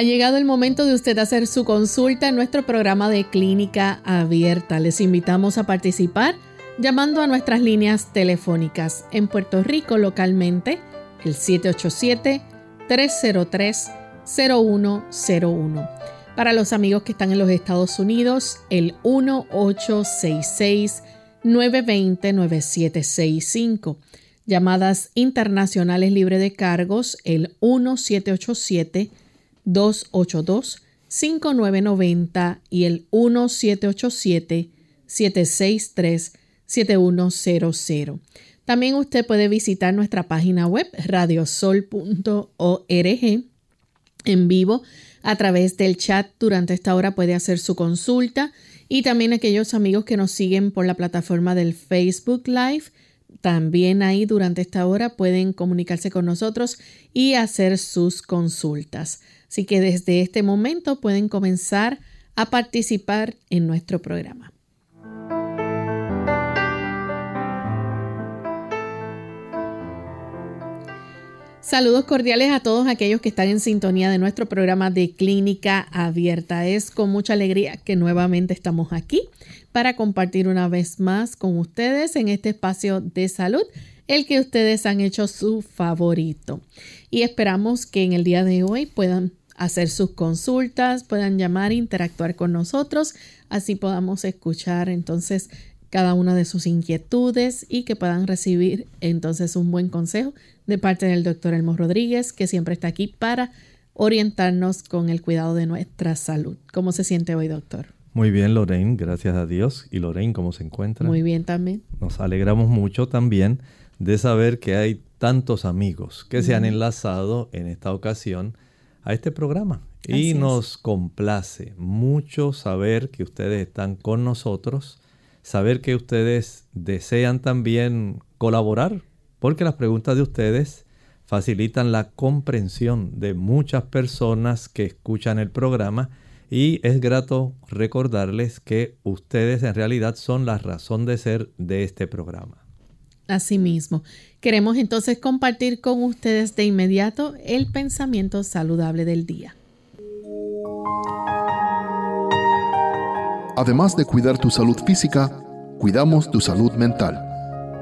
Ha llegado el momento de usted hacer su consulta en nuestro programa de clínica abierta. Les invitamos a participar llamando a nuestras líneas telefónicas en Puerto Rico localmente el 787-303-0101. Para los amigos que están en los Estados Unidos, el 1866-920-9765. Llamadas internacionales libre de cargos, el 1787 282-5990 y el 1787-763-7100. También usted puede visitar nuestra página web radiosol.org en vivo a través del chat. Durante esta hora puede hacer su consulta y también aquellos amigos que nos siguen por la plataforma del Facebook Live. También ahí durante esta hora pueden comunicarse con nosotros y hacer sus consultas. Así que desde este momento pueden comenzar a participar en nuestro programa. Saludos cordiales a todos aquellos que están en sintonía de nuestro programa de Clínica Abierta. Es con mucha alegría que nuevamente estamos aquí para compartir una vez más con ustedes en este espacio de salud, el que ustedes han hecho su favorito. Y esperamos que en el día de hoy puedan hacer sus consultas, puedan llamar, interactuar con nosotros, así podamos escuchar entonces cada una de sus inquietudes y que puedan recibir entonces un buen consejo de parte del doctor Elmo Rodríguez, que siempre está aquí para orientarnos con el cuidado de nuestra salud. ¿Cómo se siente hoy, doctor? Muy bien, Lorraine, gracias a Dios. ¿Y Lorraine cómo se encuentra? Muy bien también. Nos alegramos mucho también de saber que hay tantos amigos que se han enlazado en esta ocasión a este programa. y nos complace mucho saber que ustedes están con nosotros, saber que ustedes desean también colaborar, porque las preguntas de ustedes facilitan la comprensión de muchas personas que escuchan el programa y es grato recordarles que ustedes en realidad son la razón de ser de este programa. Asimismo, queremos entonces compartir con ustedes de inmediato el pensamiento saludable del día. Además de cuidar tu salud física, cuidamos tu salud mental.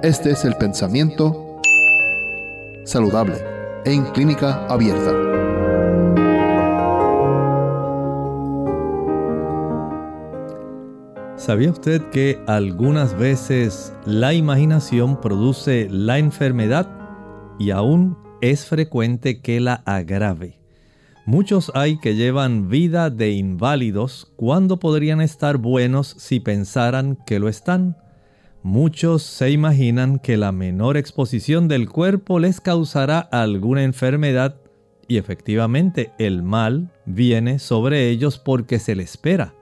Este es el pensamiento saludable en clínica abierta. ¿Sabía usted que algunas veces la imaginación produce la enfermedad y aún es frecuente que la agrave? Muchos hay que llevan vida de inválidos cuando podrían estar buenos si pensaran que lo están. Muchos se imaginan que la menor exposición del cuerpo les causará alguna enfermedad y efectivamente el mal viene sobre ellos porque se le espera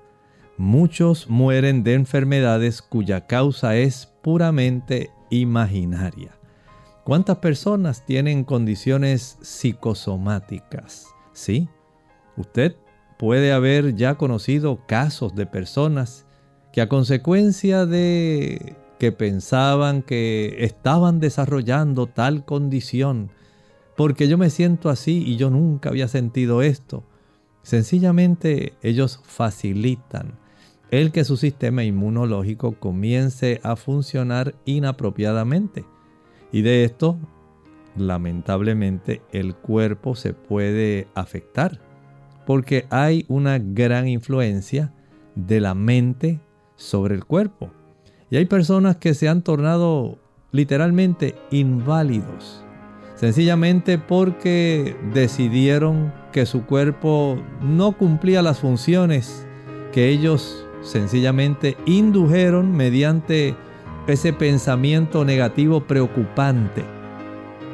muchos mueren de enfermedades cuya causa es puramente imaginaria. ¿Cuántas personas tienen condiciones psicosomáticas? Sí, usted puede haber ya conocido casos de personas que a consecuencia de que pensaban que estaban desarrollando tal condición, porque yo me siento así y yo nunca había sentido esto, sencillamente ellos facilitan el que su sistema inmunológico comience a funcionar inapropiadamente. Y de esto, lamentablemente, el cuerpo se puede afectar, porque hay una gran influencia de la mente sobre el cuerpo. Y hay personas que se han tornado literalmente inválidos, sencillamente porque decidieron que su cuerpo no cumplía las funciones que ellos sencillamente indujeron mediante ese pensamiento negativo preocupante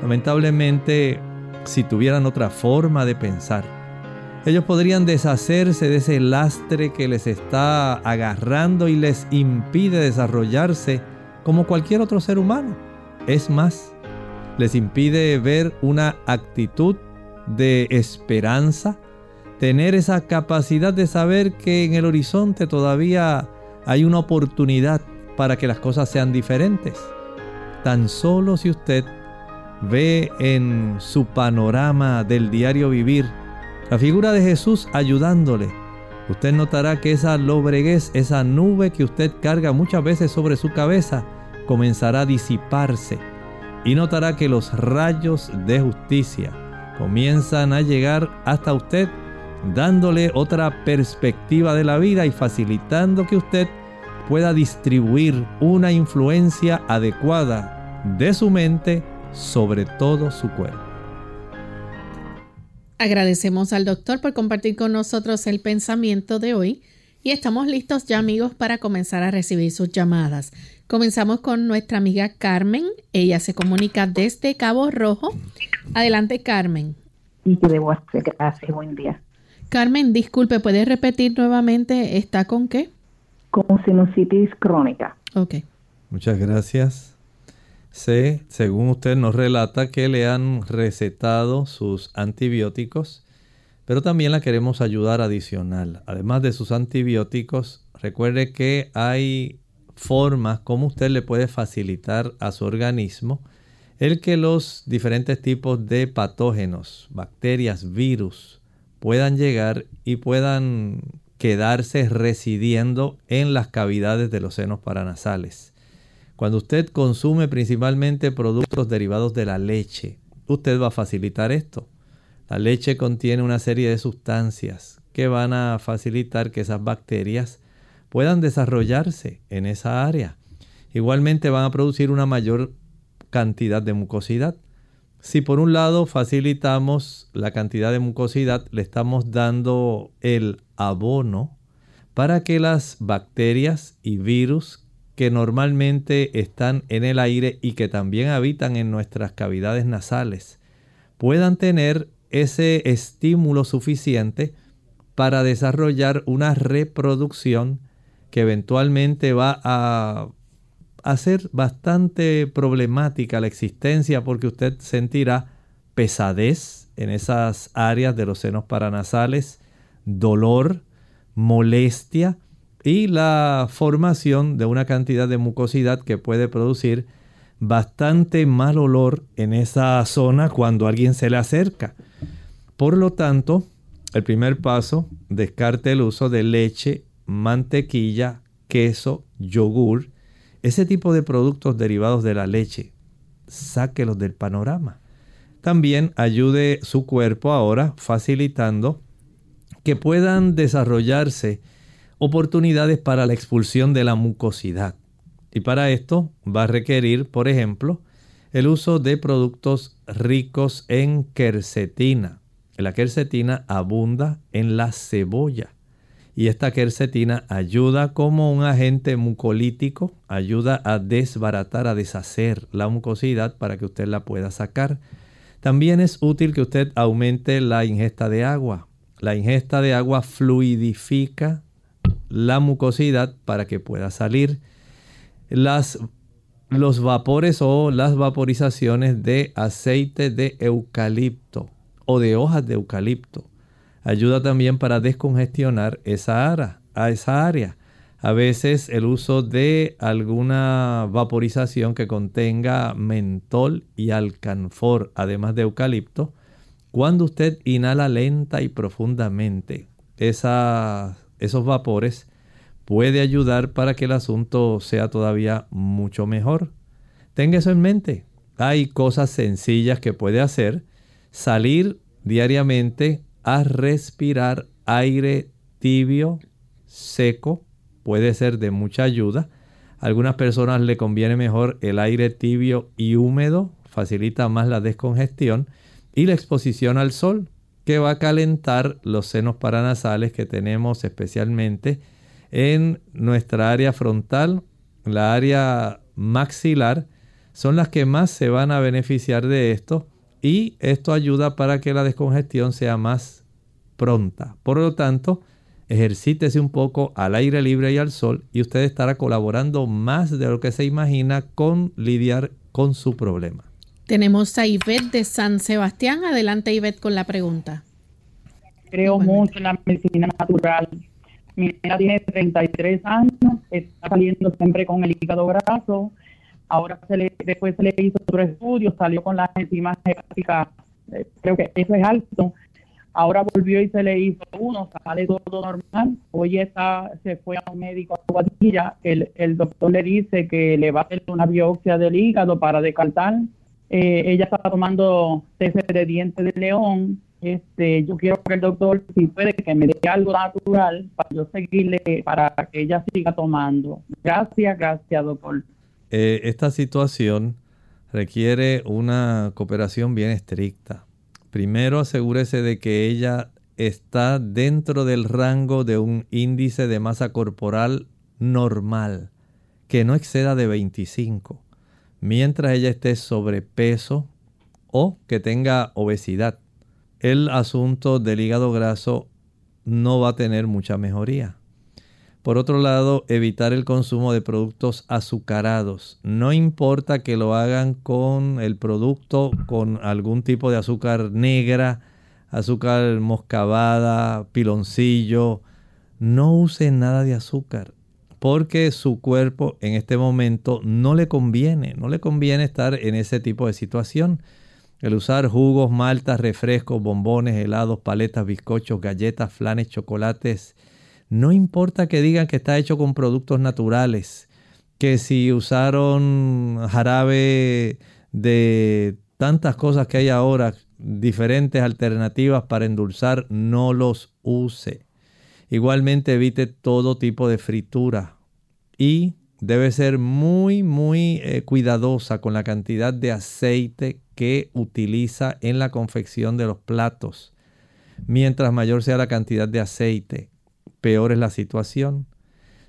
Lamentablemente, si tuvieran otra forma de pensar, ellos podrían deshacerse de ese lastre que les está agarrando y les impide desarrollarse como cualquier otro ser humano. Es más, les impide ver una actitud de esperanza, tener esa capacidad de saber que en el horizonte todavía hay una oportunidad para que las cosas sean diferentes. Tan solo si usted ve en su panorama del diario vivir la figura de Jesús ayudándole, usted notará que esa lobreguez, esa nube que usted carga muchas veces sobre su cabeza, comenzará a disiparse y notará que los rayos de justicia comienzan a llegar hasta usted, dándole otra perspectiva de la vida y facilitando que usted pueda distribuir una influencia adecuada de su mente sobre todo su cuerpo. Agradecemos al doctor por compartir con nosotros el pensamiento de hoy y estamos listos ya amigos para comenzar a recibir sus llamadas. Comenzamos con nuestra amiga Carmen. Ella se comunica desde Cabo Rojo. Adelante Carmen. Y que debo hacer gracias. Buen día. Carmen, disculpe, ¿puedes repetir nuevamente? ¿Está con qué? Con sinusitis crónica. Ok. Muchas gracias. Sé, según usted nos relata, que le han recetado sus antibióticos, pero también la queremos ayudar adicional. Además de sus antibióticos, recuerde que hay formas como usted le puede facilitar a su organismo el que los diferentes tipos de patógenos, bacterias, virus, puedan llegar y puedan quedarse residiendo en las cavidades de los senos paranasales. Cuando usted consume principalmente productos derivados de la leche, usted va a facilitar esto. La leche contiene una serie de sustancias que van a facilitar que esas bacterias puedan desarrollarse en esa área. Igualmente van a producir una mayor cantidad de mucosidad. Si por un lado facilitamos la cantidad de mucosidad, le estamos dando el abono para que las bacterias y virus que normalmente están en el aire y que también habitan en nuestras cavidades nasales puedan tener ese estímulo suficiente para desarrollar una reproducción que eventualmente va a hacer bastante problemática la existencia porque usted sentirá pesadez en esas áreas de los senos paranasales, dolor, molestia, y la formación de una cantidad de mucosidad que puede producir bastante mal olor en esa zona cuando alguien se le acerca. Por lo tanto, el primer paso, descarte el uso de leche, mantequilla, queso, yogur, ese tipo de productos derivados de la leche. Sáquelos del panorama. También ayude su cuerpo ahora facilitando que puedan desarrollarse oportunidades para la expulsión de la mucosidad. Y para esto va a requerir, por ejemplo, el uso de productos ricos en quercetina. La quercetina abunda en la cebolla y esta quercetina ayuda como un agente mucolítico, ayuda a desbaratar, a deshacer la mucosidad para que usted la pueda sacar. También es útil que usted aumente la ingesta de agua. La ingesta de agua fluidifica la mucosidad para que pueda salir. Las, los vapores o las vaporizaciones de aceite de eucalipto o de hojas de eucalipto ayuda también para descongestionar esa área, a esa área. A veces el uso de alguna vaporización que contenga mentol y alcanfor, además de eucalipto, cuando usted inhala lenta y profundamente esos vapores puede ayudar para que el asunto sea todavía mucho mejor. Tenga eso en mente. Hay cosas sencillas que puede hacer. Salir diariamente a respirar aire tibio, seco, puede ser de mucha ayuda. A algunas personas le conviene mejor el aire tibio y húmedo, facilita más la descongestión y la exposición al sol que va a calentar los senos paranasales que tenemos especialmente en nuestra área frontal, la área maxilar, son las que más se van a beneficiar de esto y esto ayuda para que la descongestión sea más pronta. Por lo tanto, ejercítese un poco al aire libre y al sol y usted estará colaborando más de lo que se imagina con lidiar con su problema. Tenemos a Ivette de San Sebastián. Adelante Ivette con la pregunta. Creo mucho en la medicina natural. Mi hija tiene 33 años, está saliendo siempre con el hígado graso. Ahora se le, después se le hizo otro estudio, salió con las enzimas hepáticas, eh, creo que eso es alto Ahora volvió y se le hizo uno, sale todo normal. Hoy está, se fue a un médico a Guadilla. El, el doctor le dice que le va a hacer una biopsia del hígado para descartar. Eh, ella está tomando test de dientes de león. Este, yo quiero que el doctor, si puede, que me dé algo natural para yo seguirle, para que ella siga tomando. Gracias, gracias, doctor. Eh, esta situación requiere una cooperación bien estricta primero asegúrese de que ella está dentro del rango de un índice de masa corporal normal, que no exceda de 25, mientras ella esté sobrepeso o que tenga obesidad. El asunto del hígado graso no va a tener mucha mejoría. Por otro lado, evitar el consumo de productos azucarados. No importa que lo hagan con el producto con algún tipo de azúcar negra, azúcar moscabada, piloncillo. No use nada de azúcar porque su cuerpo en este momento no le conviene, no le conviene estar en ese tipo de situación. El usar jugos, maltas, refrescos, bombones, helados, paletas, bizcochos, galletas, flanes, chocolates, no importa que digan que está hecho con productos naturales, que si usaron jarabe de tantas cosas que hay ahora, diferentes alternativas para endulzar, no los use. Igualmente evite todo tipo de fritura y debe ser muy, muy eh, cuidadosa con la cantidad de aceite que utiliza en la confección de los platos. Mientras mayor sea la cantidad de aceite, peor es la situación.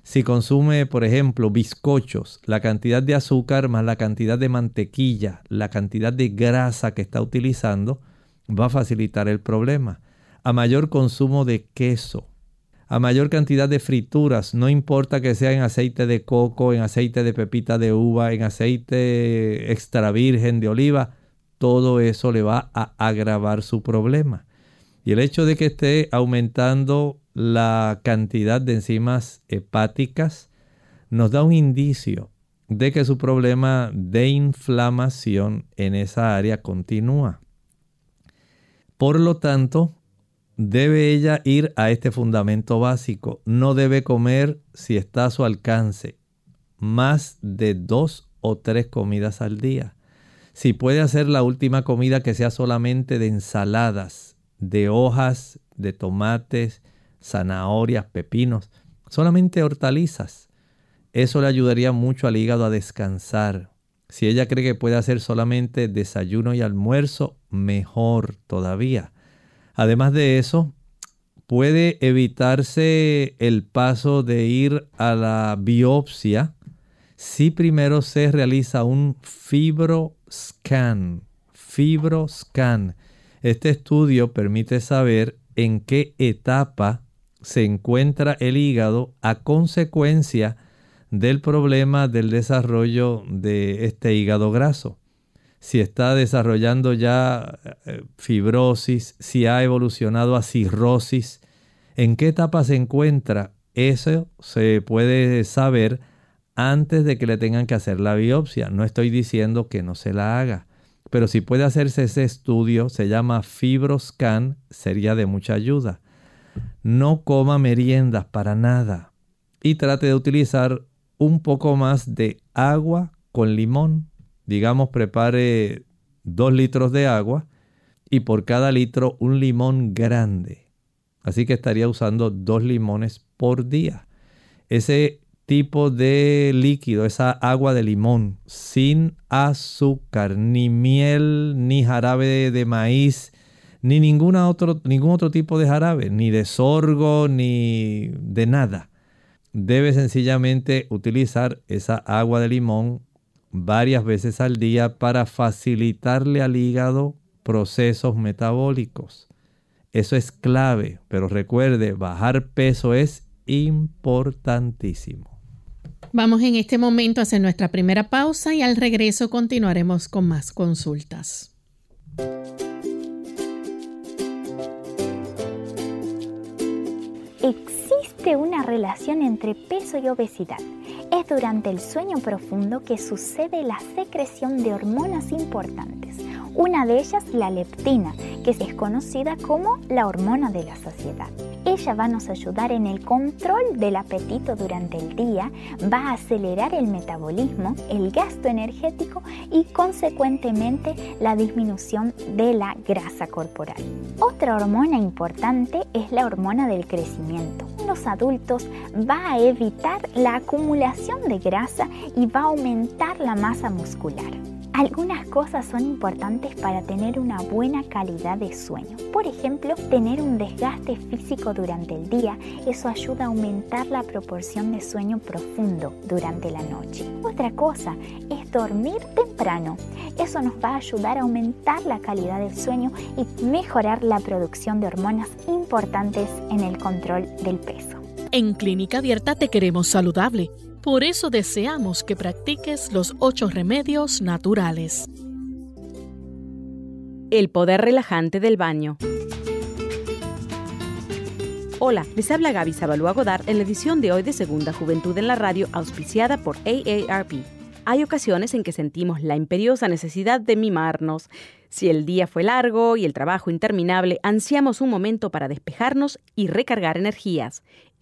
Si consume, por ejemplo, bizcochos, la cantidad de azúcar más la cantidad de mantequilla, la cantidad de grasa que está utilizando, va a facilitar el problema. A mayor consumo de queso, a mayor cantidad de frituras, no importa que sea en aceite de coco, en aceite de pepita de uva, en aceite extra virgen de oliva, todo eso le va a agravar su problema. Y el hecho de que esté aumentando la cantidad de enzimas hepáticas nos da un indicio de que su problema de inflamación en esa área continúa. Por lo tanto, debe ella ir a este fundamento básico. No debe comer, si está a su alcance, más de dos o tres comidas al día. Si puede hacer la última comida que sea solamente de ensaladas, de hojas, de tomates, zanahorias, pepinos, solamente hortalizas. Eso le ayudaría mucho al hígado a descansar. Si ella cree que puede hacer solamente desayuno y almuerzo, mejor todavía. Además de eso, puede evitarse el paso de ir a la biopsia si primero se realiza un fibroscan. Fibroscan. Este estudio permite saber en qué etapa se encuentra el hígado a consecuencia del problema del desarrollo de este hígado graso. Si está desarrollando ya eh, fibrosis, si ha evolucionado a cirrosis, en qué etapa se encuentra, eso se puede saber antes de que le tengan que hacer la biopsia. No estoy diciendo que no se la haga, pero si puede hacerse ese estudio, se llama Fibroscan, sería de mucha ayuda no coma meriendas para nada y trate de utilizar un poco más de agua con limón. Digamos, prepare dos litros de agua y por cada litro un limón grande. Así que estaría usando dos limones por día. Ese tipo de líquido, esa agua de limón, sin azúcar, ni miel, ni jarabe de maíz, ni ninguna otro, ningún otro tipo de jarabe, ni de sorgo, ni de nada. Debe sencillamente utilizar esa agua de limón varias veces al día para facilitarle al hígado procesos metabólicos. Eso es clave, pero recuerde, bajar peso es importantísimo. Vamos en este momento a hacer nuestra primera pausa y al regreso continuaremos con más consultas. X. Existe una relación entre peso y obesidad. Es durante el sueño profundo que sucede la secreción de hormonas importantes. Una de ellas, la leptina, que es conocida como la hormona de la saciedad. Ella va a nos ayudar en el control del apetito durante el día, va a acelerar el metabolismo, el gasto energético y consecuentemente la disminución de la grasa corporal. Otra hormona importante es la hormona del crecimiento. Adultos va a evitar la acumulación de grasa y va a aumentar la masa muscular. Algunas cosas son importantes para tener una buena calidad de sueño. Por ejemplo, tener un desgaste físico durante el día, eso ayuda a aumentar la proporción de sueño profundo durante la noche. Otra cosa es dormir temprano. Eso nos va a ayudar a aumentar la calidad del sueño y mejorar la producción de hormonas importantes en el control del peso. En Clínica Abierta te queremos saludable. Por eso deseamos que practiques los ocho remedios naturales. El poder relajante del baño. Hola, les habla Gaby Zabalúa Godard en la edición de hoy de Segunda Juventud en la Radio, auspiciada por AARP. Hay ocasiones en que sentimos la imperiosa necesidad de mimarnos. Si el día fue largo y el trabajo interminable, ansiamos un momento para despejarnos y recargar energías.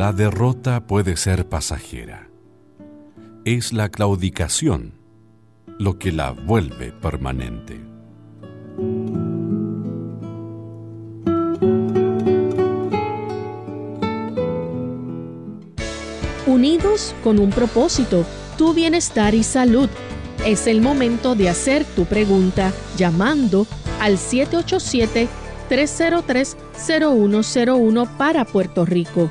La derrota puede ser pasajera. Es la claudicación lo que la vuelve permanente. Unidos con un propósito, tu bienestar y salud. Es el momento de hacer tu pregunta llamando al 787-303-0101 para Puerto Rico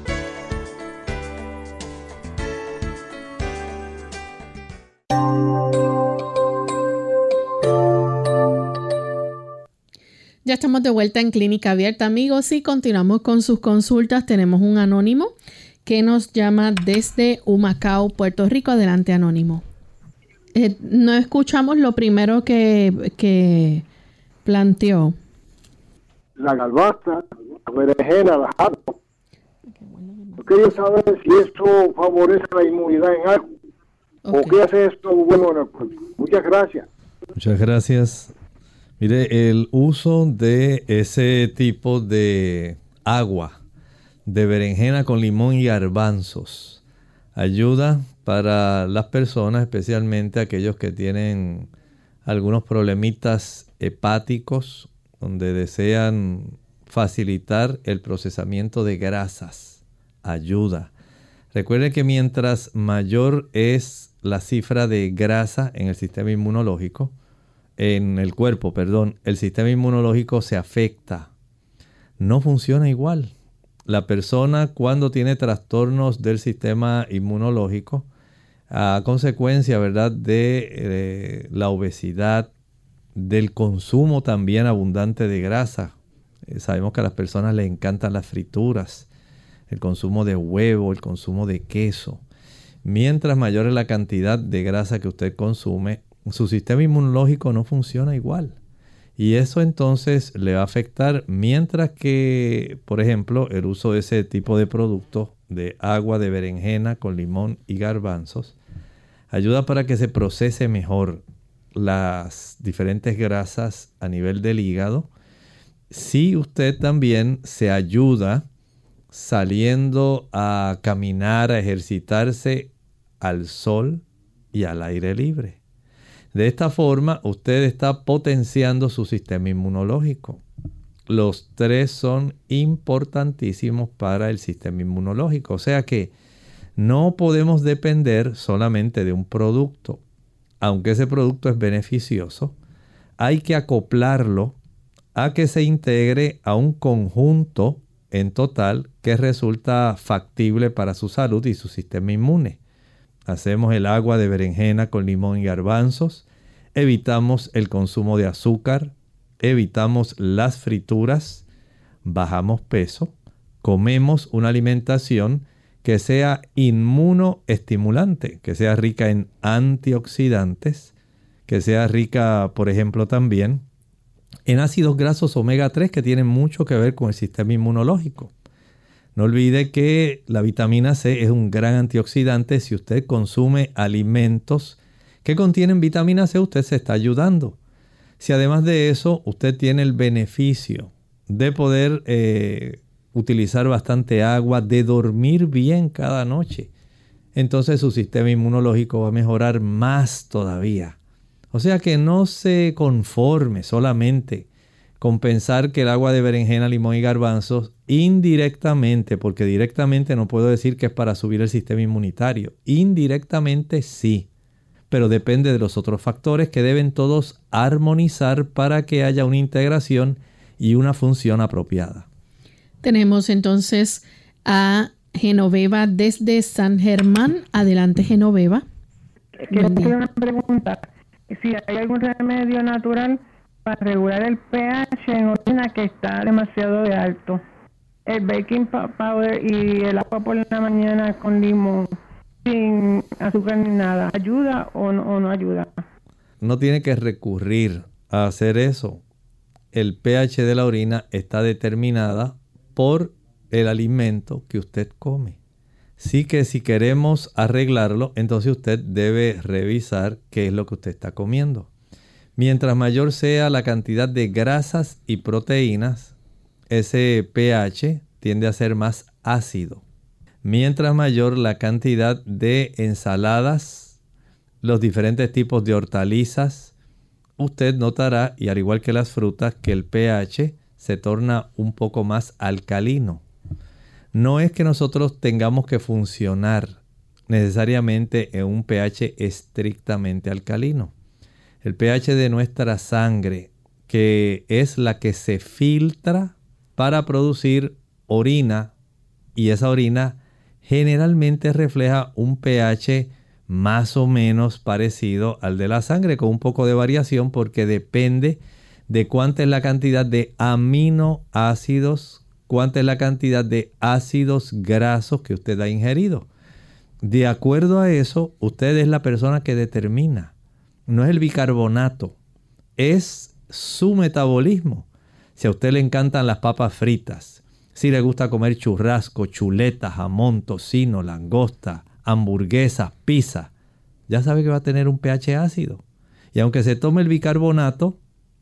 Ya estamos de vuelta en Clínica Abierta, amigos, y continuamos con sus consultas. Tenemos un anónimo que nos llama desde Humacao, Puerto Rico. Adelante, anónimo. Eh, no escuchamos lo primero que, que planteó. La galbasta, la berenjena, la jarpa. Yo quería saber si esto favorece la inmunidad en algo. ¿O qué hace esto bueno en el cuerpo? Muchas gracias. Muchas gracias. Mire, el uso de ese tipo de agua de berenjena con limón y garbanzos ayuda para las personas, especialmente aquellos que tienen algunos problemitas hepáticos, donde desean facilitar el procesamiento de grasas. Ayuda. Recuerde que mientras mayor es la cifra de grasa en el sistema inmunológico, en el cuerpo, perdón, el sistema inmunológico se afecta. No funciona igual. La persona cuando tiene trastornos del sistema inmunológico, a consecuencia, ¿verdad?, de eh, la obesidad, del consumo también abundante de grasa. Eh, sabemos que a las personas les encantan las frituras, el consumo de huevo, el consumo de queso. Mientras mayor es la cantidad de grasa que usted consume, su sistema inmunológico no funciona igual. Y eso entonces le va a afectar mientras que, por ejemplo, el uso de ese tipo de producto de agua de berenjena con limón y garbanzos ayuda para que se procese mejor las diferentes grasas a nivel del hígado. Si usted también se ayuda saliendo a caminar, a ejercitarse al sol y al aire libre. De esta forma, usted está potenciando su sistema inmunológico. Los tres son importantísimos para el sistema inmunológico. O sea que no podemos depender solamente de un producto. Aunque ese producto es beneficioso, hay que acoplarlo a que se integre a un conjunto en total que resulta factible para su salud y su sistema inmune. Hacemos el agua de berenjena con limón y garbanzos, evitamos el consumo de azúcar, evitamos las frituras, bajamos peso, comemos una alimentación que sea inmunoestimulante, que sea rica en antioxidantes, que sea rica, por ejemplo, también en ácidos grasos omega 3 que tienen mucho que ver con el sistema inmunológico. No olvide que la vitamina C es un gran antioxidante. Si usted consume alimentos que contienen vitamina C, usted se está ayudando. Si además de eso usted tiene el beneficio de poder eh, utilizar bastante agua, de dormir bien cada noche, entonces su sistema inmunológico va a mejorar más todavía. O sea que no se conforme solamente con pensar que el agua de berenjena, limón y garbanzos indirectamente, porque directamente no puedo decir que es para subir el sistema inmunitario, indirectamente sí, pero depende de los otros factores que deben todos armonizar para que haya una integración y una función apropiada. Tenemos entonces a Genoveva desde San Germán. Adelante, Genoveva. Quiero hacer una pregunta. Si hay algún remedio natural para regular el pH en orina que está demasiado de alto. El baking powder y el agua por la mañana con limón, sin azúcar ni nada, ¿ayuda o no, o no ayuda? No tiene que recurrir a hacer eso. El pH de la orina está determinada por el alimento que usted come. Sí que si queremos arreglarlo, entonces usted debe revisar qué es lo que usted está comiendo. Mientras mayor sea la cantidad de grasas y proteínas, ese pH tiende a ser más ácido. Mientras mayor la cantidad de ensaladas, los diferentes tipos de hortalizas, usted notará, y al igual que las frutas, que el pH se torna un poco más alcalino. No es que nosotros tengamos que funcionar necesariamente en un pH estrictamente alcalino. El pH de nuestra sangre, que es la que se filtra para producir orina, y esa orina generalmente refleja un pH más o menos parecido al de la sangre, con un poco de variación porque depende de cuánta es la cantidad de aminoácidos, cuánta es la cantidad de ácidos grasos que usted ha ingerido. De acuerdo a eso, usted es la persona que determina. No es el bicarbonato, es su metabolismo. Si a usted le encantan las papas fritas, si le gusta comer churrasco, chuletas, jamón, tocino, langosta, hamburguesas, pizza, ya sabe que va a tener un pH ácido. Y aunque se tome el bicarbonato,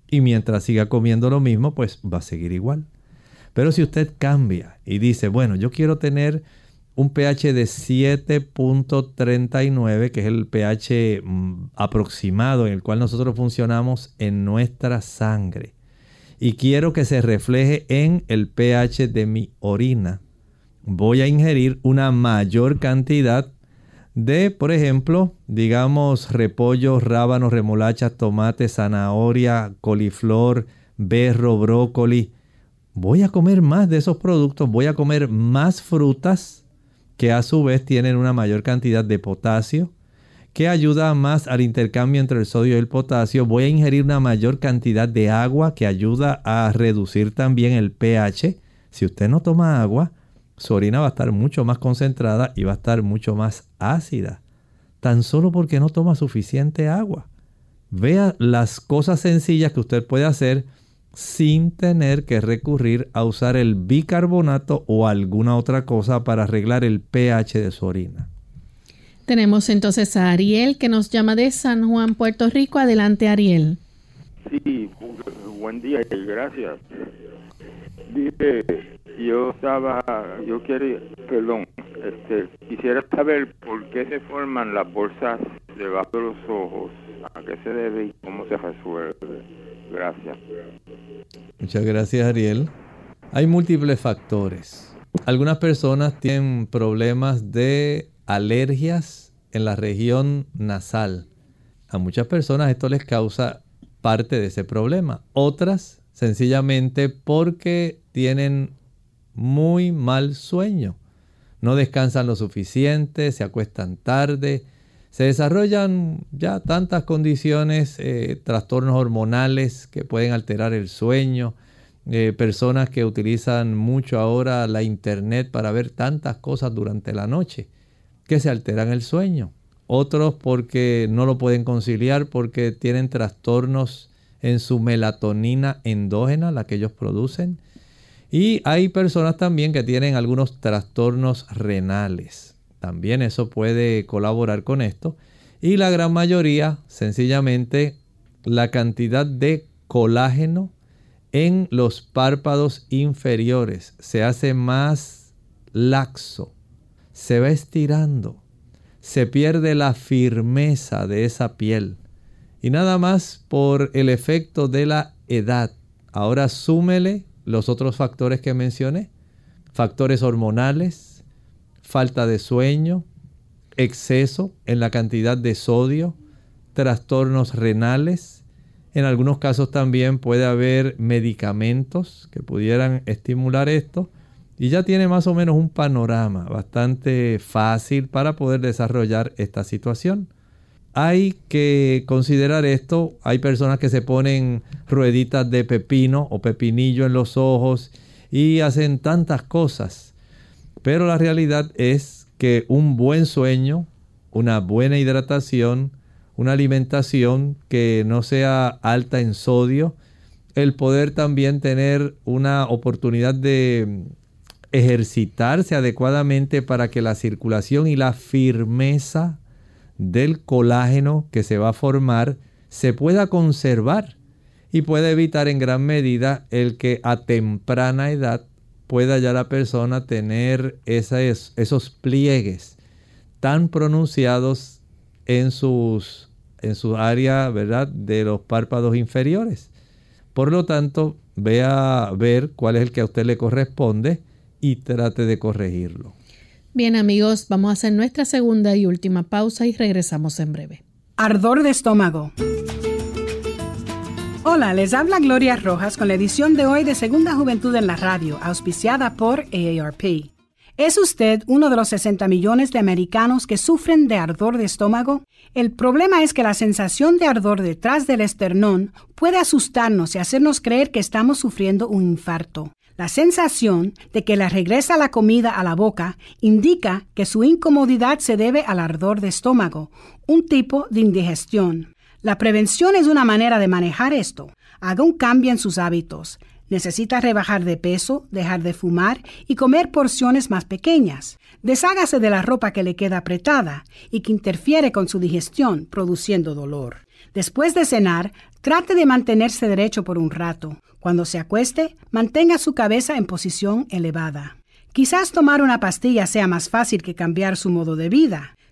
y mientras siga comiendo lo mismo, pues va a seguir igual. Pero si usted cambia y dice, bueno, yo quiero tener un pH de 7.39, que es el pH mm, aproximado en el cual nosotros funcionamos en nuestra sangre. y quiero que se refleje en el pH de mi orina, voy a ingerir una mayor cantidad de, por ejemplo, digamos repollo, rábanos, remolachas, tomate, zanahoria, coliflor, berro, brócoli. Voy a comer más de esos productos, voy a comer más frutas que a su vez tienen una mayor cantidad de potasio, que ayuda más al intercambio entre el sodio y el potasio. Voy a ingerir una mayor cantidad de agua que ayuda a reducir también el pH. Si usted no toma agua, su orina va a estar mucho más concentrada y va a estar mucho más ácida. Tan solo porque no toma suficiente agua. Vea las cosas sencillas que usted puede hacer sin tener que recurrir a usar el bicarbonato o alguna otra cosa para arreglar el pH de su orina. Tenemos entonces a Ariel que nos llama de San Juan, Puerto Rico. Adelante, Ariel. Sí, buen día y gracias. Dije, yo estaba, yo quiero, perdón, este, quisiera saber por qué se forman las bolsas debajo de los ojos, a qué se debe y cómo se resuelve. Gracias. Muchas gracias, Ariel. Hay múltiples factores. Algunas personas tienen problemas de alergias en la región nasal. A muchas personas esto les causa parte de ese problema. Otras sencillamente porque tienen muy mal sueño. No descansan lo suficiente, se acuestan tarde, se desarrollan ya tantas condiciones, eh, trastornos hormonales que pueden alterar el sueño, eh, personas que utilizan mucho ahora la internet para ver tantas cosas durante la noche que se alteran el sueño. Otros porque no lo pueden conciliar porque tienen trastornos en su melatonina endógena, la que ellos producen. Y hay personas también que tienen algunos trastornos renales. También eso puede colaborar con esto. Y la gran mayoría, sencillamente, la cantidad de colágeno en los párpados inferiores se hace más laxo, se va estirando, se pierde la firmeza de esa piel. Y nada más por el efecto de la edad. Ahora súmele los otros factores que mencioné, factores hormonales, falta de sueño, exceso en la cantidad de sodio, trastornos renales. En algunos casos también puede haber medicamentos que pudieran estimular esto. Y ya tiene más o menos un panorama bastante fácil para poder desarrollar esta situación hay que considerar esto. Hay personas que se ponen rueditas de pepino o pepinillo en los ojos y hacen tantas cosas. Pero la realidad es que un buen sueño, una buena hidratación, una alimentación que no sea alta en sodio, el poder también tener una oportunidad de ejercitarse adecuadamente para que la circulación y la firmeza del colágeno que se va a formar se pueda conservar y puede evitar en gran medida el que a temprana edad pueda ya la persona tener esos pliegues tan pronunciados en sus en su área, ¿verdad?, de los párpados inferiores. Por lo tanto, vea a ver cuál es el que a usted le corresponde y trate de corregirlo. Bien amigos, vamos a hacer nuestra segunda y última pausa y regresamos en breve. Ardor de estómago. Hola, les habla Gloria Rojas con la edición de hoy de Segunda Juventud en la Radio, auspiciada por AARP. ¿Es usted uno de los 60 millones de americanos que sufren de ardor de estómago? El problema es que la sensación de ardor detrás del esternón puede asustarnos y hacernos creer que estamos sufriendo un infarto. La sensación de que le regresa la comida a la boca indica que su incomodidad se debe al ardor de estómago, un tipo de indigestión. La prevención es una manera de manejar esto. Haga un cambio en sus hábitos. Necesita rebajar de peso, dejar de fumar y comer porciones más pequeñas. Deshágase de la ropa que le queda apretada y que interfiere con su digestión, produciendo dolor. Después de cenar, trate de mantenerse derecho por un rato. Cuando se acueste, mantenga su cabeza en posición elevada. Quizás tomar una pastilla sea más fácil que cambiar su modo de vida.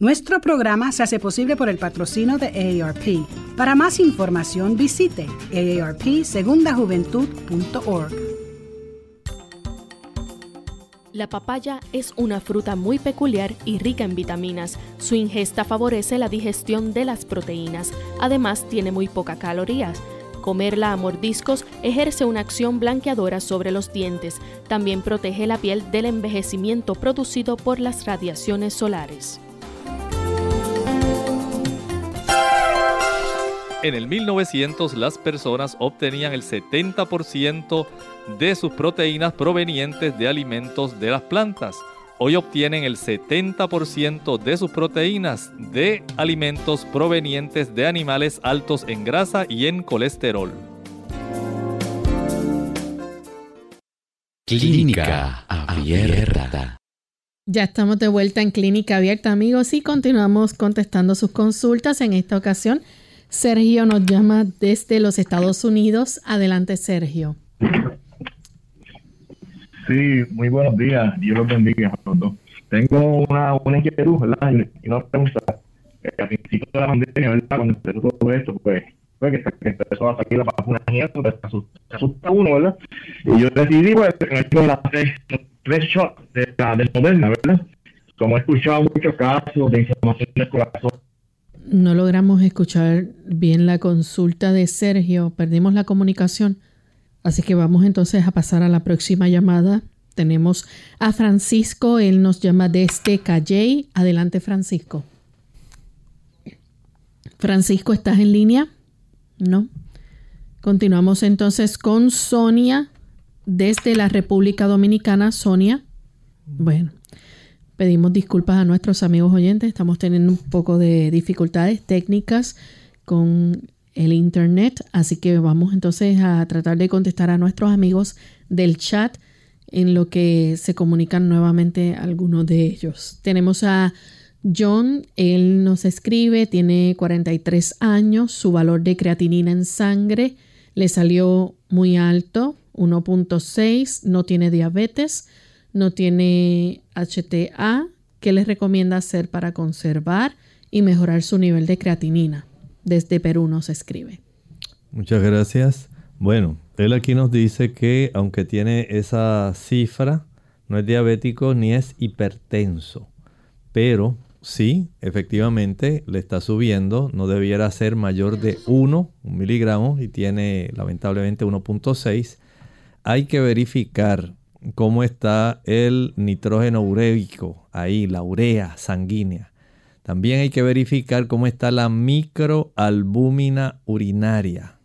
Nuestro programa se hace posible por el patrocino de AARP. Para más información visite aarpsegundajuventud.org. La papaya es una fruta muy peculiar y rica en vitaminas. Su ingesta favorece la digestión de las proteínas. Además, tiene muy pocas calorías. Comerla a mordiscos ejerce una acción blanqueadora sobre los dientes. También protege la piel del envejecimiento producido por las radiaciones solares. En el 1900 las personas obtenían el 70% de sus proteínas provenientes de alimentos de las plantas. Hoy obtienen el 70% de sus proteínas de alimentos provenientes de animales altos en grasa y en colesterol. Clínica Abierta. Ya estamos de vuelta en Clínica Abierta, amigos, y continuamos contestando sus consultas. En esta ocasión Sergio nos llama desde los Estados Unidos. Adelante, Sergio. Sí, muy buenos días. Dios los bendiga a todos. Tengo una, una inquietud, ¿verdad? Y una pregunta. Eh, al principio de la pandemia, ¿verdad? Cuando empezó todo esto, pues, pues que, que empezó a salir la vacuna y eso, pues, se asusta, uno, ¿verdad? Y yo decidí, pues, en hecho las tres, tres shots de la del Moderna, ¿verdad? Como he escuchado muchos casos de inflamación del corazón no logramos escuchar bien la consulta de Sergio, perdimos la comunicación. Así que vamos entonces a pasar a la próxima llamada. Tenemos a Francisco, él nos llama desde Calley. Adelante, Francisco. Francisco, ¿estás en línea? No. Continuamos entonces con Sonia desde la República Dominicana. Sonia. Bueno, Pedimos disculpas a nuestros amigos oyentes, estamos teniendo un poco de dificultades técnicas con el internet, así que vamos entonces a tratar de contestar a nuestros amigos del chat en lo que se comunican nuevamente algunos de ellos. Tenemos a John, él nos escribe, tiene 43 años, su valor de creatinina en sangre le salió muy alto, 1.6, no tiene diabetes, no tiene HTA, ¿qué les recomienda hacer para conservar y mejorar su nivel de creatinina? Desde Perú nos escribe. Muchas gracias. Bueno, él aquí nos dice que aunque tiene esa cifra, no es diabético ni es hipertenso, pero sí, efectivamente le está subiendo, no debiera ser mayor de 1, un miligramo, y tiene lamentablemente 1.6. Hay que verificar cómo está el nitrógeno ureico, ahí, la urea sanguínea. También hay que verificar cómo está la microalbúmina urinaria.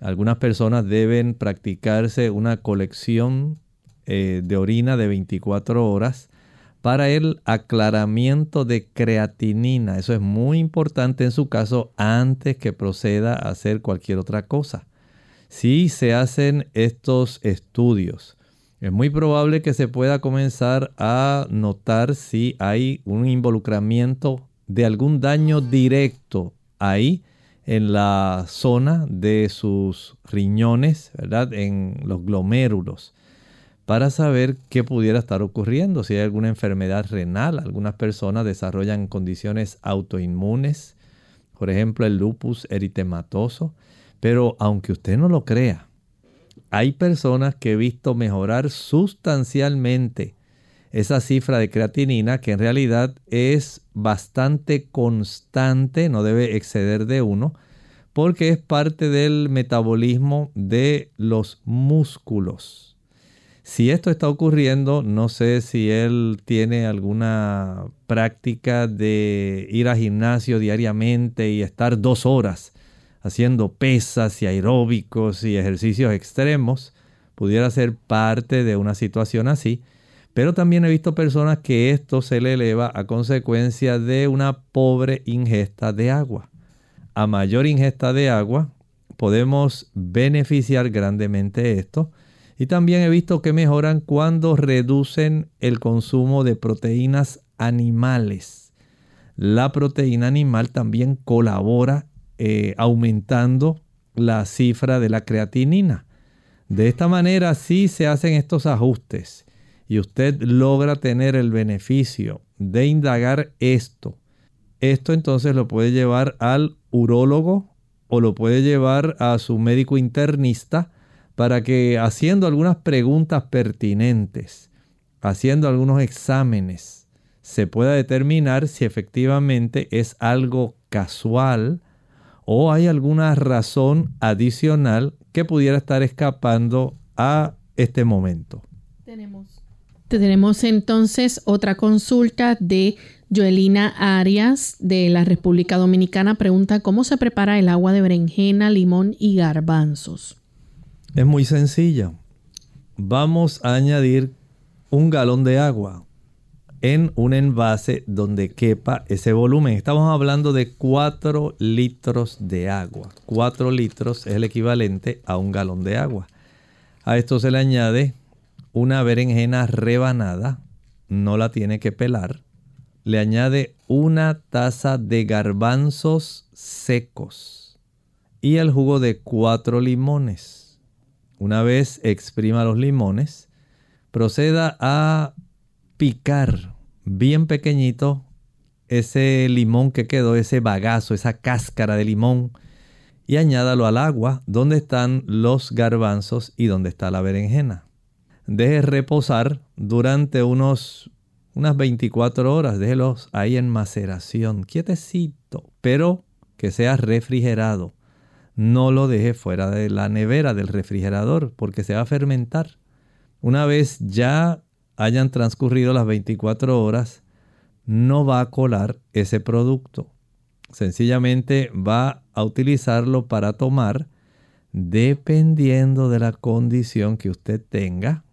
Algunas personas deben practicarse una colección eh, de orina de 24 horas para el aclaramiento de creatinina. Eso es muy importante en su caso antes que proceda a hacer cualquier otra cosa. Si se hacen estos estudios, es muy probable que se pueda comenzar a notar si hay un involucramiento de algún daño directo ahí en la zona de sus riñones, ¿verdad? En los glomérulos, para saber qué pudiera estar ocurriendo, si hay alguna enfermedad renal. Algunas personas desarrollan condiciones autoinmunes, por ejemplo el lupus eritematoso, pero aunque usted no lo crea, hay personas que he visto mejorar sustancialmente esa cifra de creatinina que en realidad es bastante constante, no debe exceder de 1, porque es parte del metabolismo de los músculos. Si esto está ocurriendo, no sé si él tiene alguna práctica de ir al gimnasio diariamente y estar dos horas haciendo pesas y aeróbicos y ejercicios extremos, pudiera ser parte de una situación así. Pero también he visto personas que esto se le eleva a consecuencia de una pobre ingesta de agua. A mayor ingesta de agua, podemos beneficiar grandemente esto. Y también he visto que mejoran cuando reducen el consumo de proteínas animales. La proteína animal también colabora eh, aumentando la cifra de la creatinina. De esta manera sí se hacen estos ajustes y usted logra tener el beneficio de indagar esto. Esto entonces lo puede llevar al urólogo o lo puede llevar a su médico internista para que haciendo algunas preguntas pertinentes, haciendo algunos exámenes, se pueda determinar si efectivamente es algo casual o hay alguna razón adicional que pudiera estar escapando a este momento. Tenemos, tenemos entonces otra consulta de Joelina Arias de la República Dominicana. Pregunta cómo se prepara el agua de berenjena, limón y garbanzos. Es muy sencilla. Vamos a añadir un galón de agua en un envase donde quepa ese volumen. Estamos hablando de 4 litros de agua. 4 litros es el equivalente a un galón de agua. A esto se le añade una berenjena rebanada, no la tiene que pelar. Le añade una taza de garbanzos secos y el jugo de 4 limones. Una vez exprima los limones, proceda a picar bien pequeñito ese limón que quedó, ese bagazo, esa cáscara de limón, y añádalo al agua donde están los garbanzos y donde está la berenjena. Deje reposar durante unos unas 24 horas, déjelos ahí en maceración, quietecito, pero que sea refrigerado. No lo deje fuera de la nevera del refrigerador porque se va a fermentar. Una vez ya hayan transcurrido las 24 horas, no va a colar ese producto. Sencillamente va a utilizarlo para tomar dependiendo de la condición que usted tenga.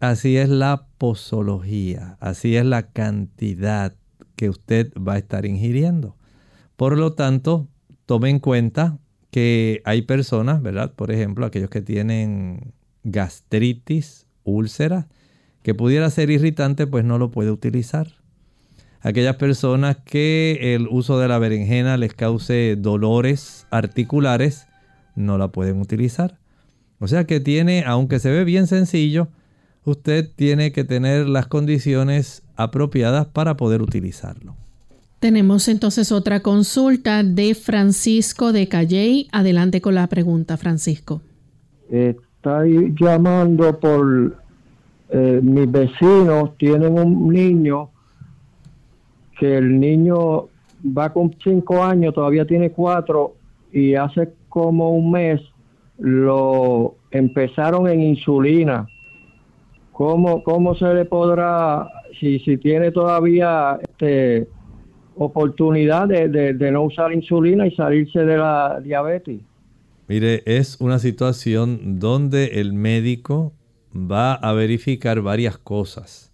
Así es la posología, así es la cantidad que usted va a estar ingiriendo. Por lo tanto, tome en cuenta que hay personas, ¿verdad? Por ejemplo, aquellos que tienen gastritis, úlceras, que pudiera ser irritante, pues no lo puede utilizar. Aquellas personas que el uso de la berenjena les cause dolores articulares, no la pueden utilizar. O sea que tiene, aunque se ve bien sencillo, usted tiene que tener las condiciones apropiadas para poder utilizarlo. Tenemos entonces otra consulta de Francisco de Calley. Adelante con la pregunta, Francisco. Está llamando por eh, mis vecinos tienen un niño que el niño va con cinco años, todavía tiene cuatro y hace como un mes lo empezaron en insulina. ¿Cómo, cómo se le podrá, si, si tiene todavía este, oportunidad de, de no usar insulina y salirse de la diabetes? Mire, es una situación donde el médico va a verificar varias cosas.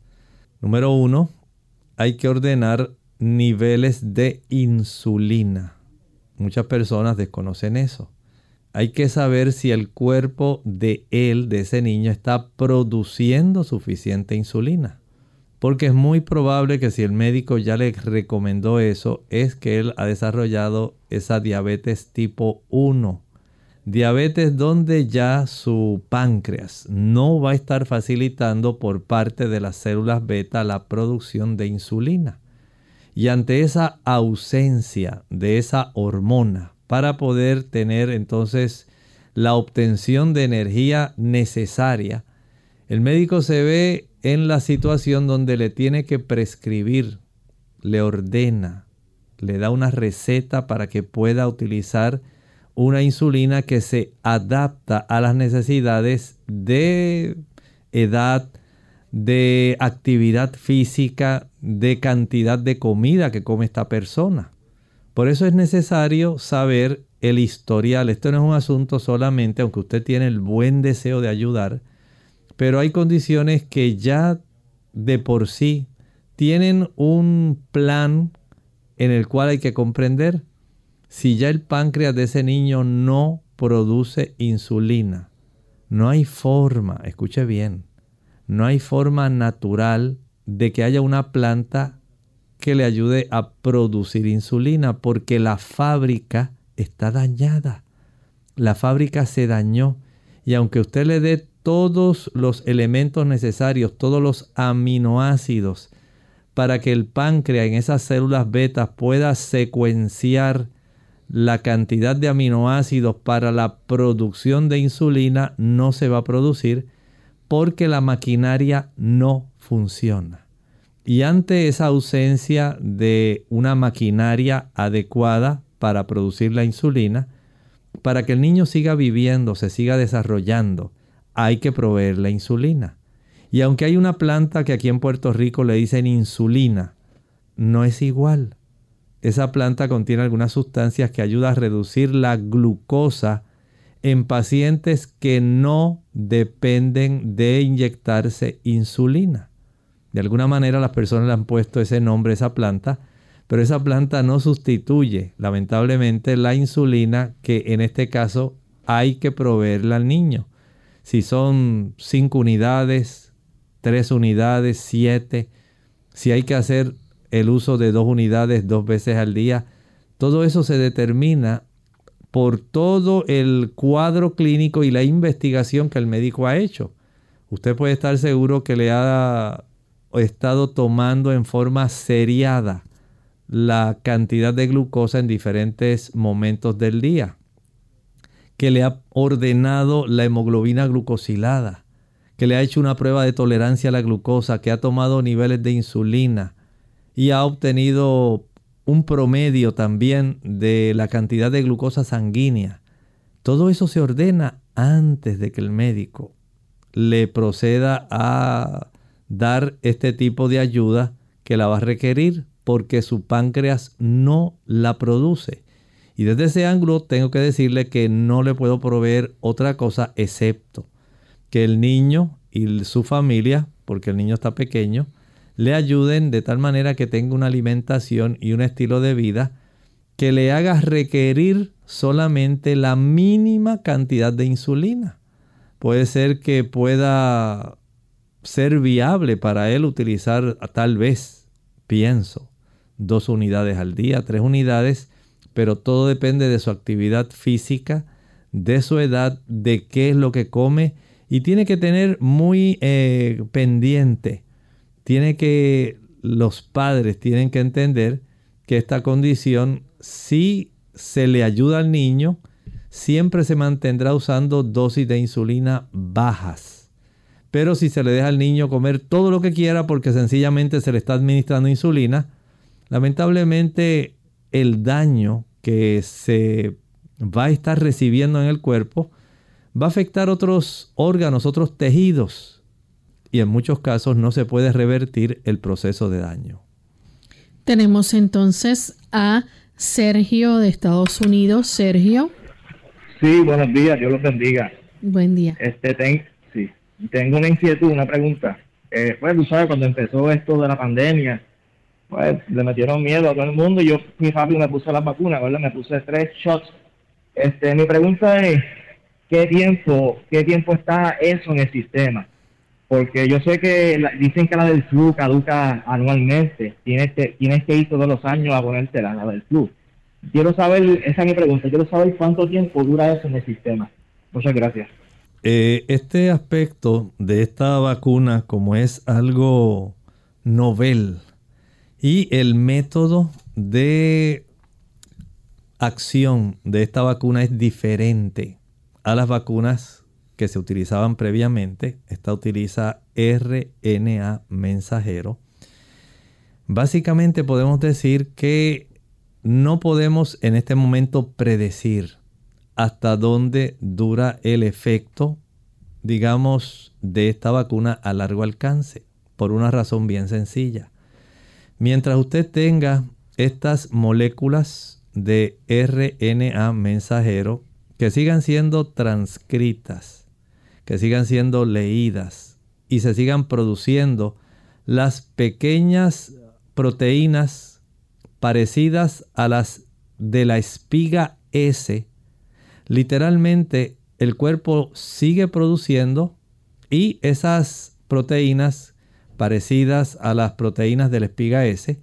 Número uno, hay que ordenar niveles de insulina. Muchas personas desconocen eso. Hay que saber si el cuerpo de él, de ese niño, está produciendo suficiente insulina. Porque es muy probable que si el médico ya le recomendó eso, es que él ha desarrollado esa diabetes tipo 1 Diabetes donde ya su páncreas no va a estar facilitando por parte de las células beta la producción de insulina. Y ante esa ausencia de esa hormona para poder tener entonces la obtención de energía necesaria, el médico se ve en la situación donde le tiene que prescribir, le ordena, le da una receta para que pueda utilizar una insulina que se adapta a las necesidades de edad, de actividad física, de cantidad de comida que come esta persona. Por eso es necesario saber el historial. Esto no es un asunto solamente, aunque usted tiene el buen deseo de ayudar, pero hay condiciones que ya de por sí tienen un plan en el cual hay que comprender si ya el páncreas de ese niño no produce insulina. No hay forma, escuche bien, no hay forma natural de que haya una planta que le ayude a producir insulina porque la fábrica está dañada. La fábrica se dañó y aunque usted le dé todos los elementos necesarios, todos los aminoácidos para que el páncreas en esas células betas pueda secuenciar la cantidad de aminoácidos para la producción de insulina no se va a producir porque la maquinaria no funciona. Y ante esa ausencia de una maquinaria adecuada para producir la insulina, para que el niño siga viviendo, se siga desarrollando, hay que proveer la insulina. Y aunque hay una planta que aquí en Puerto Rico le dicen insulina, no es igual. Esa planta contiene algunas sustancias que ayudan a reducir la glucosa en pacientes que no dependen de inyectarse insulina. De alguna manera las personas le han puesto ese nombre a esa planta, pero esa planta no sustituye, lamentablemente, la insulina que en este caso hay que proveerle al niño. Si son 5 unidades, tres unidades, siete, si hay que hacer el uso de dos unidades dos veces al día, todo eso se determina por todo el cuadro clínico y la investigación que el médico ha hecho. Usted puede estar seguro que le ha estado tomando en forma seriada la cantidad de glucosa en diferentes momentos del día, que le ha ordenado la hemoglobina glucosilada, que le ha hecho una prueba de tolerancia a la glucosa, que ha tomado niveles de insulina y ha obtenido un promedio también de la cantidad de glucosa sanguínea. Todo eso se ordena antes de que el médico le proceda a dar este tipo de ayuda que la va a requerir porque su páncreas no la produce. Y desde ese ángulo tengo que decirle que no le puedo proveer otra cosa excepto que el niño y su familia, porque el niño está pequeño, le ayuden de tal manera que tenga una alimentación y un estilo de vida que le haga requerir solamente la mínima cantidad de insulina. Puede ser que pueda ser viable para él utilizar tal vez, pienso, dos unidades al día, tres unidades, pero todo depende de su actividad física, de su edad, de qué es lo que come y tiene que tener muy eh, pendiente, tiene que, los padres tienen que entender que esta condición, si se le ayuda al niño, siempre se mantendrá usando dosis de insulina bajas. Pero si se le deja al niño comer todo lo que quiera porque sencillamente se le está administrando insulina, lamentablemente el daño que se va a estar recibiendo en el cuerpo va a afectar otros órganos, otros tejidos y en muchos casos no se puede revertir el proceso de daño. Tenemos entonces a Sergio de Estados Unidos. Sergio. Sí, buenos días, Dios los bendiga. Buen día. Este, sí, tengo una inquietud, una pregunta. Eh, pues tú sabes, cuando empezó esto de la pandemia, pues le metieron miedo a todo el mundo y yo fui rápido me puse las vacunas, ¿verdad? Me puse tres shots. Este, mi pregunta es, qué tiempo, qué tiempo está eso en el sistema. Porque yo sé que dicen que la del flu caduca anualmente. Tienes que, tienes que ir todos los años a ponerte la, la del flu. Quiero saber, esa es mi pregunta, quiero saber cuánto tiempo dura eso en el sistema. Muchas gracias. Eh, este aspecto de esta vacuna, como es algo novel y el método de acción de esta vacuna es diferente a las vacunas que se utilizaban previamente. Esta utiliza RNA mensajero. Básicamente podemos decir que no podemos en este momento predecir hasta dónde dura el efecto, digamos, de esta vacuna a largo alcance, por una razón bien sencilla. Mientras usted tenga estas moléculas de RNA mensajero que sigan siendo transcritas, que sigan siendo leídas y se sigan produciendo las pequeñas proteínas parecidas a las de la espiga S literalmente el cuerpo sigue produciendo y esas proteínas parecidas a las proteínas de la espiga S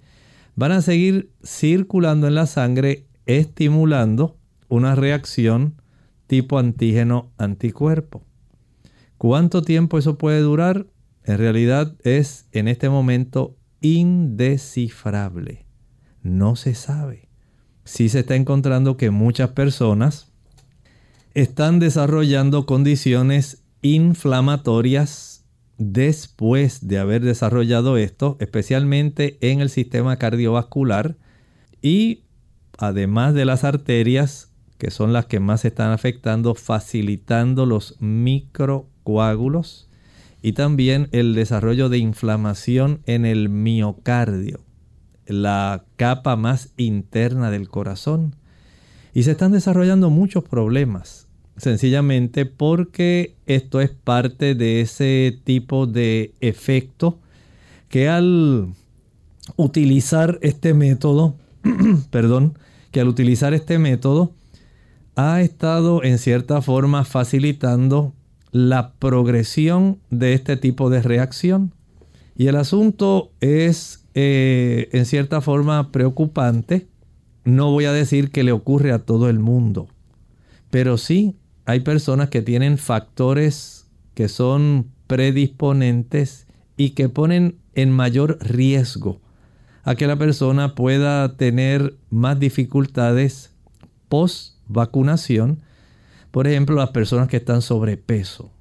van a seguir circulando en la sangre estimulando una reacción tipo antígeno anticuerpo. ¿Cuánto tiempo eso puede durar? En realidad es en este momento indescifrable. No se sabe. Sí se está encontrando que muchas personas están desarrollando condiciones inflamatorias después de haber desarrollado esto, especialmente en el sistema cardiovascular y además de las arterias, que son las que más se están afectando, facilitando los microcoágulos y también el desarrollo de inflamación en el miocardio, la capa más interna del corazón. Y se están desarrollando muchos problemas, sencillamente porque esto es parte de ese tipo de efecto que al utilizar este método, perdón, que al utilizar este método ha estado en cierta forma facilitando la progresión de este tipo de reacción. Y el asunto es eh, en cierta forma preocupante. No voy a decir que le ocurre a todo el mundo, pero sí hay personas que tienen factores que son predisponentes y que ponen en mayor riesgo a que la persona pueda tener más dificultades post vacunación por ejemplo, las personas que están sobrepeso,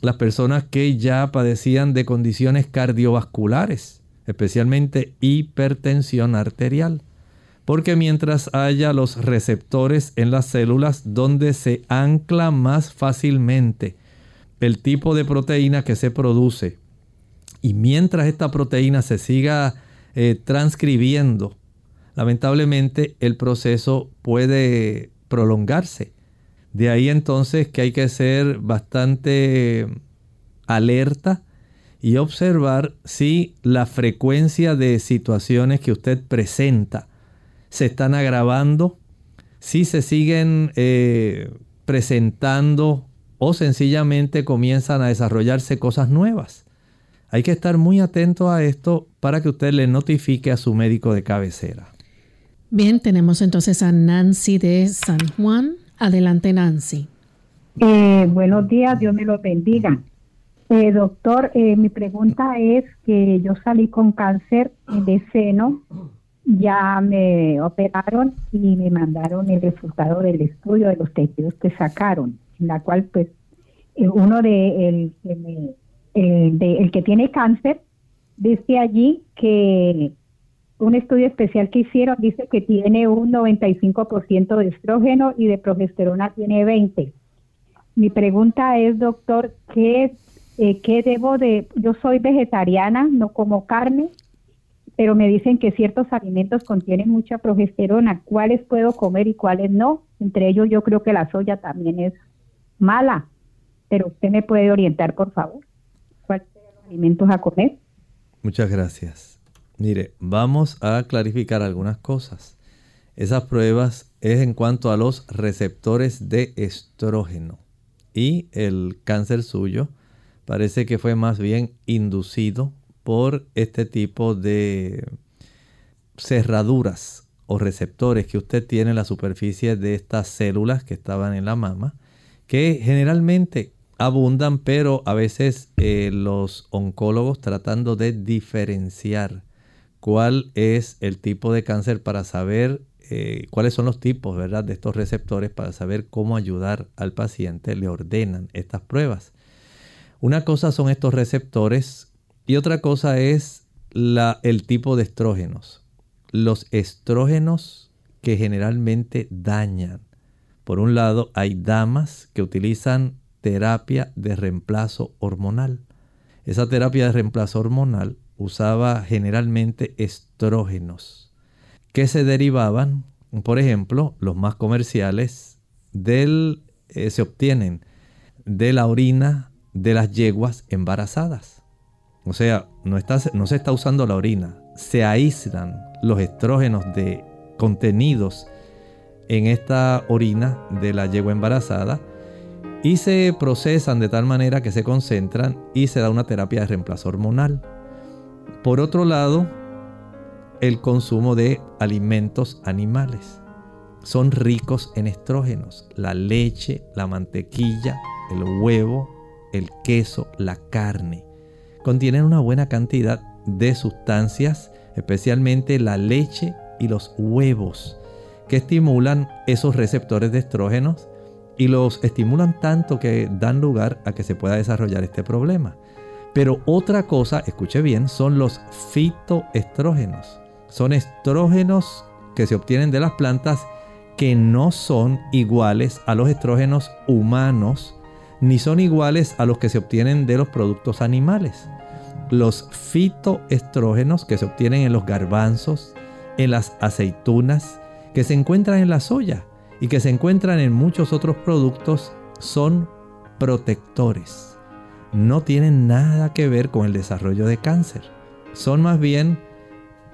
las personas que ya padecían de condiciones cardiovasculares, especialmente hipertensión arterial. Porque mientras haya los receptores en las células donde se ancla más fácilmente el tipo de proteína que se produce, y mientras esta proteína se siga eh, transcribiendo, lamentablemente el proceso puede prolongarse de ahí entonces que hay que ser bastante alerta y observar si la frecuencia de situaciones que usted presenta se están agravando, si se siguen eh, presentando o sencillamente comienzan a desarrollarse cosas nuevas. Hay que estar muy atento a esto para que usted le notifique a su médico de cabecera. Bien, tenemos entonces a Nancy de San Juan. Adelante, Nancy. Eh, buenos días, Dios me lo bendiga. Eh, doctor, eh, mi pregunta es que yo salí con cáncer de seno, ya me operaron y me mandaron el resultado del estudio de los tejidos que sacaron, en la cual pues uno de el, de, el que tiene cáncer dice allí que un estudio especial que hicieron dice que tiene un 95% de estrógeno y de progesterona tiene 20. Mi pregunta es, doctor, ¿qué, eh, ¿qué debo de...? Yo soy vegetariana, no como carne, pero me dicen que ciertos alimentos contienen mucha progesterona. ¿Cuáles puedo comer y cuáles no? Entre ellos yo creo que la soya también es mala, pero usted me puede orientar, por favor. ¿Cuáles son los alimentos a comer? Muchas gracias. Mire, vamos a clarificar algunas cosas. Esas pruebas es en cuanto a los receptores de estrógeno. Y el cáncer suyo parece que fue más bien inducido por este tipo de cerraduras o receptores que usted tiene en la superficie de estas células que estaban en la mama, que generalmente abundan, pero a veces eh, los oncólogos tratando de diferenciar cuál es el tipo de cáncer para saber eh, cuáles son los tipos ¿verdad? de estos receptores para saber cómo ayudar al paciente, le ordenan estas pruebas. Una cosa son estos receptores y otra cosa es el tipo de estrógenos. Los estrógenos que generalmente dañan. Por un lado, hay damas que utilizan terapia de reemplazo hormonal. Esa terapia de reemplazo hormonal usaba generalmente estrógenos que se derivaban, por ejemplo, los más comerciales, del, eh, se obtienen de la orina de las yeguas embarazadas. O sea, no, está, no se está usando la orina, se aíslan los estrógenos de contenidos en esta orina de la yegua embarazada y se procesan de tal manera que se concentran y se da una terapia de reemplazo hormonal. Por otro lado, el consumo de alimentos animales. Son ricos en estrógenos. La leche, la mantequilla, el huevo, el queso, la carne. Contienen una buena cantidad de sustancias, especialmente la leche y los huevos, que estimulan esos receptores de estrógenos y los estimulan tanto que dan lugar a que se pueda desarrollar este problema. Pero otra cosa, escuche bien, son los fitoestrógenos. Son estrógenos que se obtienen de las plantas que no son iguales a los estrógenos humanos, ni son iguales a los que se obtienen de los productos animales. Los fitoestrógenos que se obtienen en los garbanzos, en las aceitunas, que se encuentran en la soya, y que se encuentran en muchos otros productos son protectores. No tienen nada que ver con el desarrollo de cáncer. Son más bien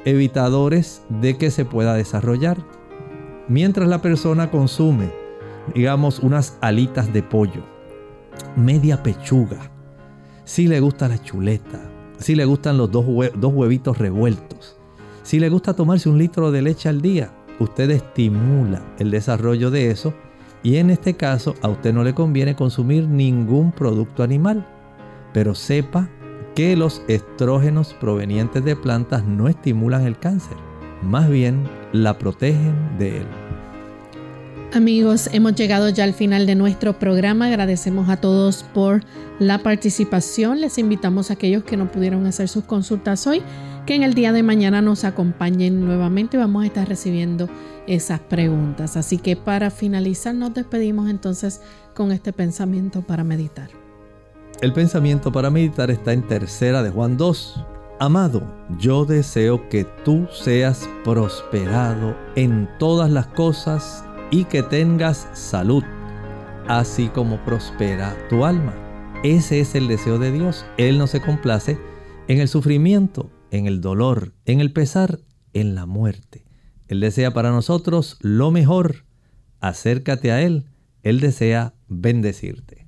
evitadores de que se pueda desarrollar. Mientras la persona consume, digamos, unas alitas de pollo, media pechuga, si le gusta la chuleta, si le gustan los dos, huevitos revueltos, si le gusta tomarse un litro de leche al día, usted estimula el desarrollo de eso y en este caso a usted no le conviene consumir ningún producto animal. Pero sepa que los estrógenos provenientes de plantas no estimulan el cáncer, más bien la protegen de él. Amigos, hemos llegado ya al final de nuestro programa. Agradecemos a todos por la participación. Les invitamos a aquellos que no pudieron hacer sus consultas hoy que en el día de mañana nos acompañen nuevamente. Vamos a estar recibiendo esas preguntas. Así que para finalizar nos despedimos entonces con este pensamiento para meditar. El pensamiento para meditar está en tercera de Juan 2. Amado, yo deseo que tú seas prosperado en todas las cosas y que tengas salud, así como prospera tu alma. Ese es el deseo de Dios. Él no se complace en el sufrimiento, en el dolor, en el pesar, en la muerte. Él desea para nosotros lo mejor. Acércate a Él. Él desea bendecirte.